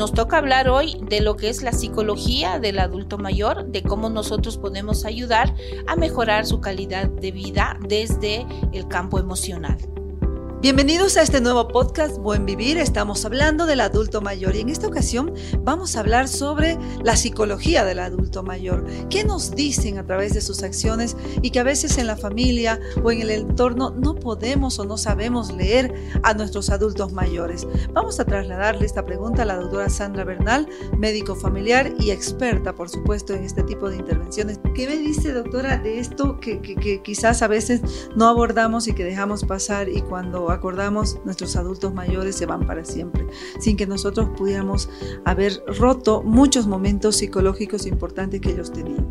nos toca hablar hoy de lo que es la psicología del adulto mayor, de cómo nosotros podemos ayudar a mejorar su calidad de vida desde el campo emocional. Bienvenidos a este nuevo podcast Buen Vivir. Estamos hablando del adulto mayor y en esta ocasión vamos a hablar sobre la psicología del adulto mayor. ¿Qué nos dicen a través de sus acciones y que a veces en la familia o en el entorno no podemos o no sabemos leer a nuestros adultos mayores? Vamos a trasladarle esta pregunta a la doctora Sandra Bernal, médico familiar y experta, por supuesto, en este tipo de intervenciones. ¿Qué me dice, doctora, de esto que, que quizás a veces no abordamos y que dejamos pasar y cuando acordamos, nuestros adultos mayores se van para siempre, sin que nosotros pudiéramos haber roto muchos momentos psicológicos importantes que ellos tenían.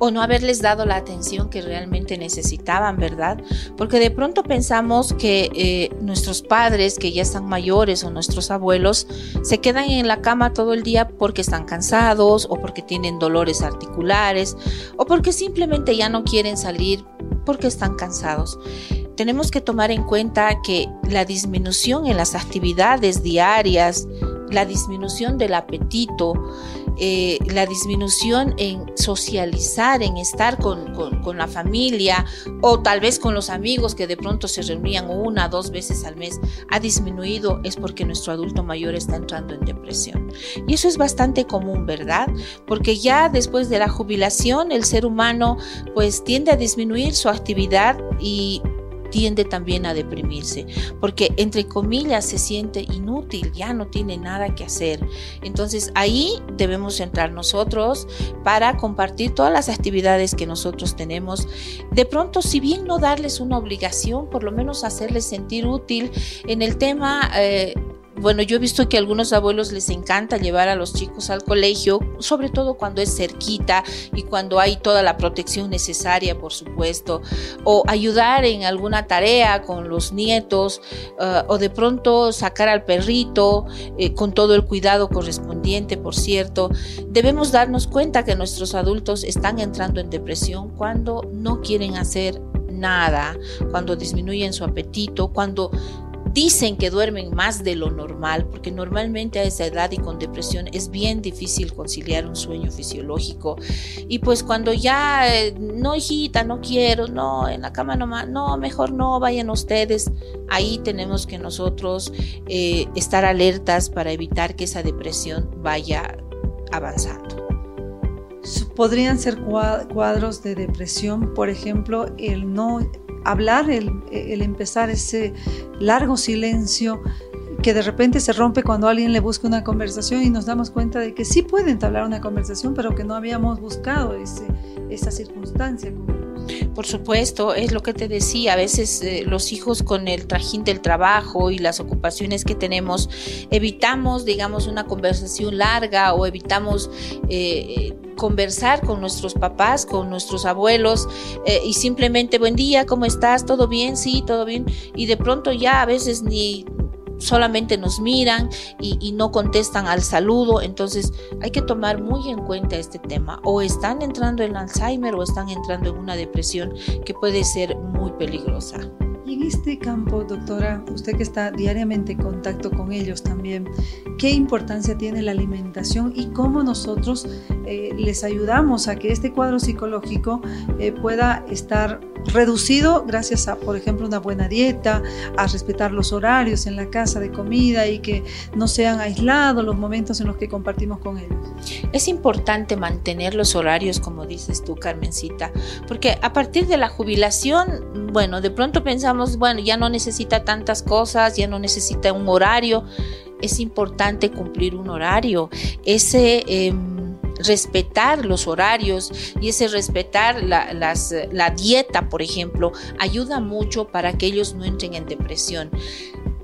O no haberles dado la atención que realmente necesitaban, ¿verdad? Porque de pronto pensamos que eh, nuestros padres, que ya están mayores, o nuestros abuelos, se quedan en la cama todo el día porque están cansados, o porque tienen dolores articulares, o porque simplemente ya no quieren salir porque están cansados. Tenemos que tomar en cuenta que la disminución en las actividades diarias, la disminución del apetito, eh, la disminución en socializar, en estar con, con, la familia o tal vez con los amigos que de pronto se reunían una dos veces al mes, ha disminuido es porque nuestro adulto mayor está entrando en depresión. Y eso es bastante común, ¿verdad? Porque ya después de la jubilación el ser humano pues tiende a disminuir su actividad y tiende también a deprimirse, porque entre comillas se siente inútil, ya no tiene nada que hacer. Entonces ahí debemos entrar nosotros para compartir todas las actividades que nosotros tenemos. De pronto, si bien no darles una obligación, por lo menos hacerles sentir útil en el tema... Eh, bueno, yo he visto que a algunos abuelos les encanta llevar a los chicos al colegio, sobre todo cuando es cerquita y cuando hay toda la protección necesaria, por supuesto, o ayudar en alguna tarea con los nietos, uh, o de pronto sacar al perrito eh, con todo el cuidado correspondiente, por cierto. Debemos darnos cuenta que nuestros adultos están entrando en depresión cuando no quieren hacer nada, cuando disminuyen su apetito, cuando dicen que duermen más de lo normal, porque normalmente a esa edad y con depresión es bien difícil conciliar un sueño fisiológico. Y pues cuando ya, eh, no hijita, no quiero, no, en la cama nomás, no, mejor no, vayan ustedes. Ahí tenemos que nosotros eh, estar alertas para evitar que esa depresión vaya avanzando. Podrían ser cuadros de depresión, por ejemplo, el no hablar, el, empezar ese largo silencio que de repente se rompe cuando alguien le busca una conversación y nos damos cuenta de que sí pueden entablar una conversación, pero que no habíamos buscado ese, esa circunstancia. Por supuesto, es lo que te decía, a veces eh, los hijos con el trajín del trabajo y las ocupaciones que tenemos, evitamos, digamos, una conversación larga o evitamos... Eh, conversar con nuestros papás, con nuestros abuelos eh, y simplemente buen día, ¿cómo estás? ¿Todo bien? Sí, todo bien. Y de pronto ya a veces ni solamente nos miran y, no contestan al saludo. Entonces hay que tomar muy en cuenta este tema. O están entrando en Alzheimer o están entrando en una depresión que puede ser muy peligrosa. Y en este campo, doctora, usted que está diariamente en contacto con ellos también, ¿qué importancia tiene la alimentación y cómo nosotros eh, les ayudamos a que este cuadro psicológico eh, pueda estar reducido gracias a, por ejemplo, una buena dieta, a respetar los horarios en la casa de comida y que no sean aislados los momentos en los que compartimos con ellos. Es importante mantener los horarios, como dices tú, Carmencita, porque a partir de la jubilación, bueno, de pronto pensamos, bueno, ya no necesita tantas cosas, ya no necesita un horario. Es importante cumplir un horario. Ese... Eh, respetar los horarios y ese respetar la, la dieta, por ejemplo, ayuda mucho para que ellos no entren en depresión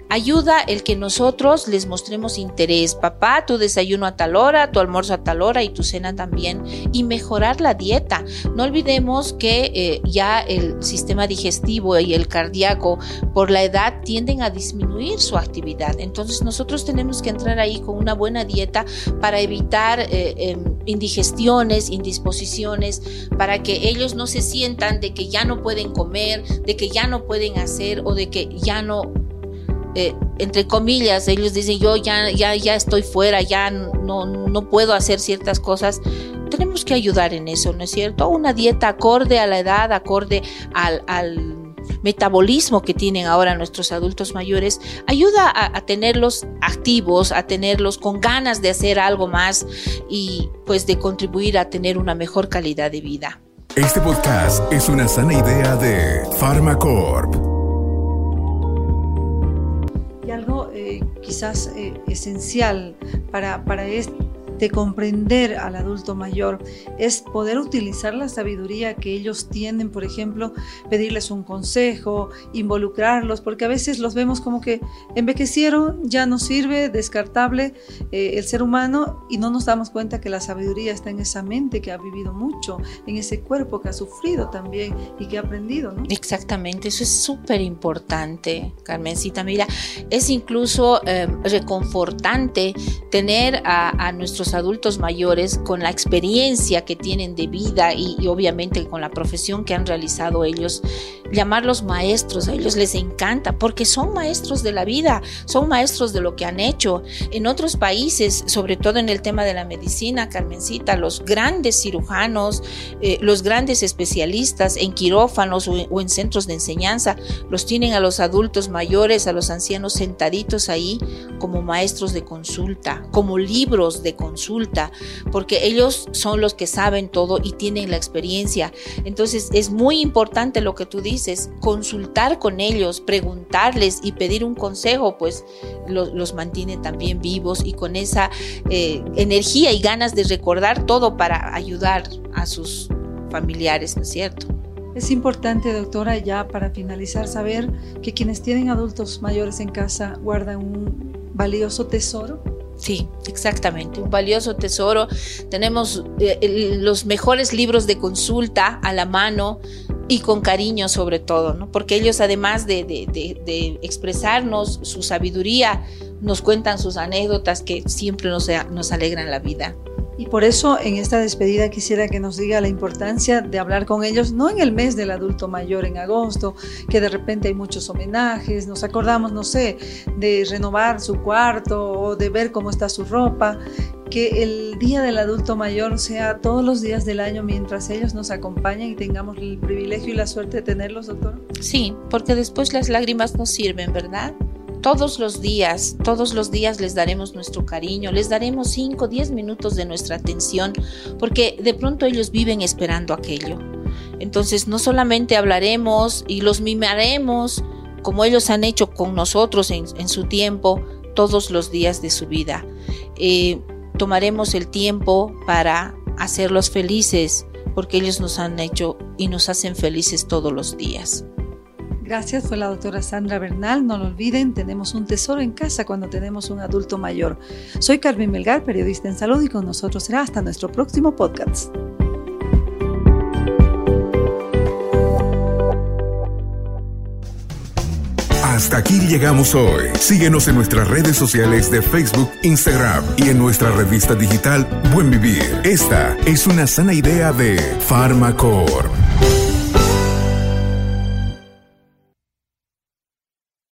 ayuda el que nosotros les mostremos interés. Papá, tu desayuno a tal hora, tu almuerzo a tal hora y tu cena también. Y mejorar la dieta. No olvidemos que eh, ya el sistema digestivo y el cardíaco por la edad tienden a disminuir su actividad. Entonces nosotros tenemos que entrar ahí con una buena dieta para evitar eh, em, indigestiones, indisposiciones, para que ellos no se sientan de que ya no pueden comer, de que ya no pueden hacer o de que ya no eh, entre comillas, ellos dicen yo ya, ya, ya estoy fuera, ya no, no puedo hacer ciertas cosas. Tenemos que ayudar en eso, ¿no es cierto? Una dieta acorde a la edad, acorde al, al metabolismo que tienen ahora nuestros adultos mayores, ayuda a, tenerlos activos, a tenerlos con ganas de hacer algo más y pues de contribuir a tener una mejor calidad de vida. Este podcast es una sana idea de Pharmacorp. Quizás eh, esencial para, para este de comprender al adulto mayor es poder utilizar la sabiduría que ellos tienen, por ejemplo, pedirles un consejo, involucrarlos, porque a veces los vemos como que envejecieron, ya no sirve, descartable eh, el ser humano y no nos damos cuenta que la sabiduría está en esa mente que ha vivido mucho, en ese cuerpo que ha sufrido también y que ha aprendido. Exactamente, eso es súper importante, Carmencita. Mira, es incluso eh, reconfortante tener a nuestros adultos mayores con la experiencia que tienen de vida y, obviamente con la profesión que han realizado ellos, llamarlos maestros, a ellos les encanta porque son maestros de la vida, son maestros de lo que han hecho. En otros países, sobre todo en el tema de la medicina, Carmencita, los grandes cirujanos, eh, los grandes especialistas en quirófanos o en centros de enseñanza, los tienen a los adultos mayores, a los ancianos sentaditos ahí como maestros de consulta, como libros de consulta consulta, porque ellos son los que saben todo y tienen la experiencia. Entonces es muy importante lo que tú dices, consultar con ellos, preguntarles y pedir un consejo, pues los, mantiene también vivos y con esa eh, energía y ganas de recordar todo para ayudar a sus familiares, ¿no es cierto? Es importante, doctora, ya para finalizar, saber que quienes tienen adultos mayores en casa guardan un valioso tesoro Sí, exactamente, un valioso tesoro. Tenemos eh, los mejores libros de consulta a la mano y con cariño sobre todo, ¿no? Porque ellos además de, de, expresarnos su sabiduría, nos cuentan sus anécdotas que siempre nos, nos alegran la vida. Y por eso en esta despedida quisiera que nos diga la importancia de hablar con ellos, no en el mes del adulto mayor en agosto, que de repente hay muchos homenajes, nos acordamos, no sé, de renovar su cuarto o de ver cómo está su ropa, que el día del adulto mayor sea todos los días del año mientras ellos nos acompañan y tengamos el privilegio y la suerte de tenerlos, doctor. Sí, porque después las lágrimas no sirven, ¿verdad? Todos los días, todos los días les daremos nuestro cariño, les daremos 5, 10 minutos de nuestra atención, porque de pronto ellos viven esperando aquello. Entonces no solamente hablaremos y los mimaremos como ellos han hecho con nosotros en, su tiempo, todos los días de su vida. Eh, tomaremos el tiempo para hacerlos felices, porque ellos nos han hecho y nos hacen felices todos los días. Gracias, fue la doctora Sandra Bernal. No lo olviden, tenemos un tesoro en casa cuando tenemos un adulto mayor. Soy Carmen Melgar, periodista en salud, y con nosotros será hasta nuestro próximo podcast. Hasta aquí llegamos hoy. Síguenos en nuestras redes sociales de Facebook, Instagram y en nuestra revista digital Buen Vivir. Esta es una sana idea de Pharmacorp.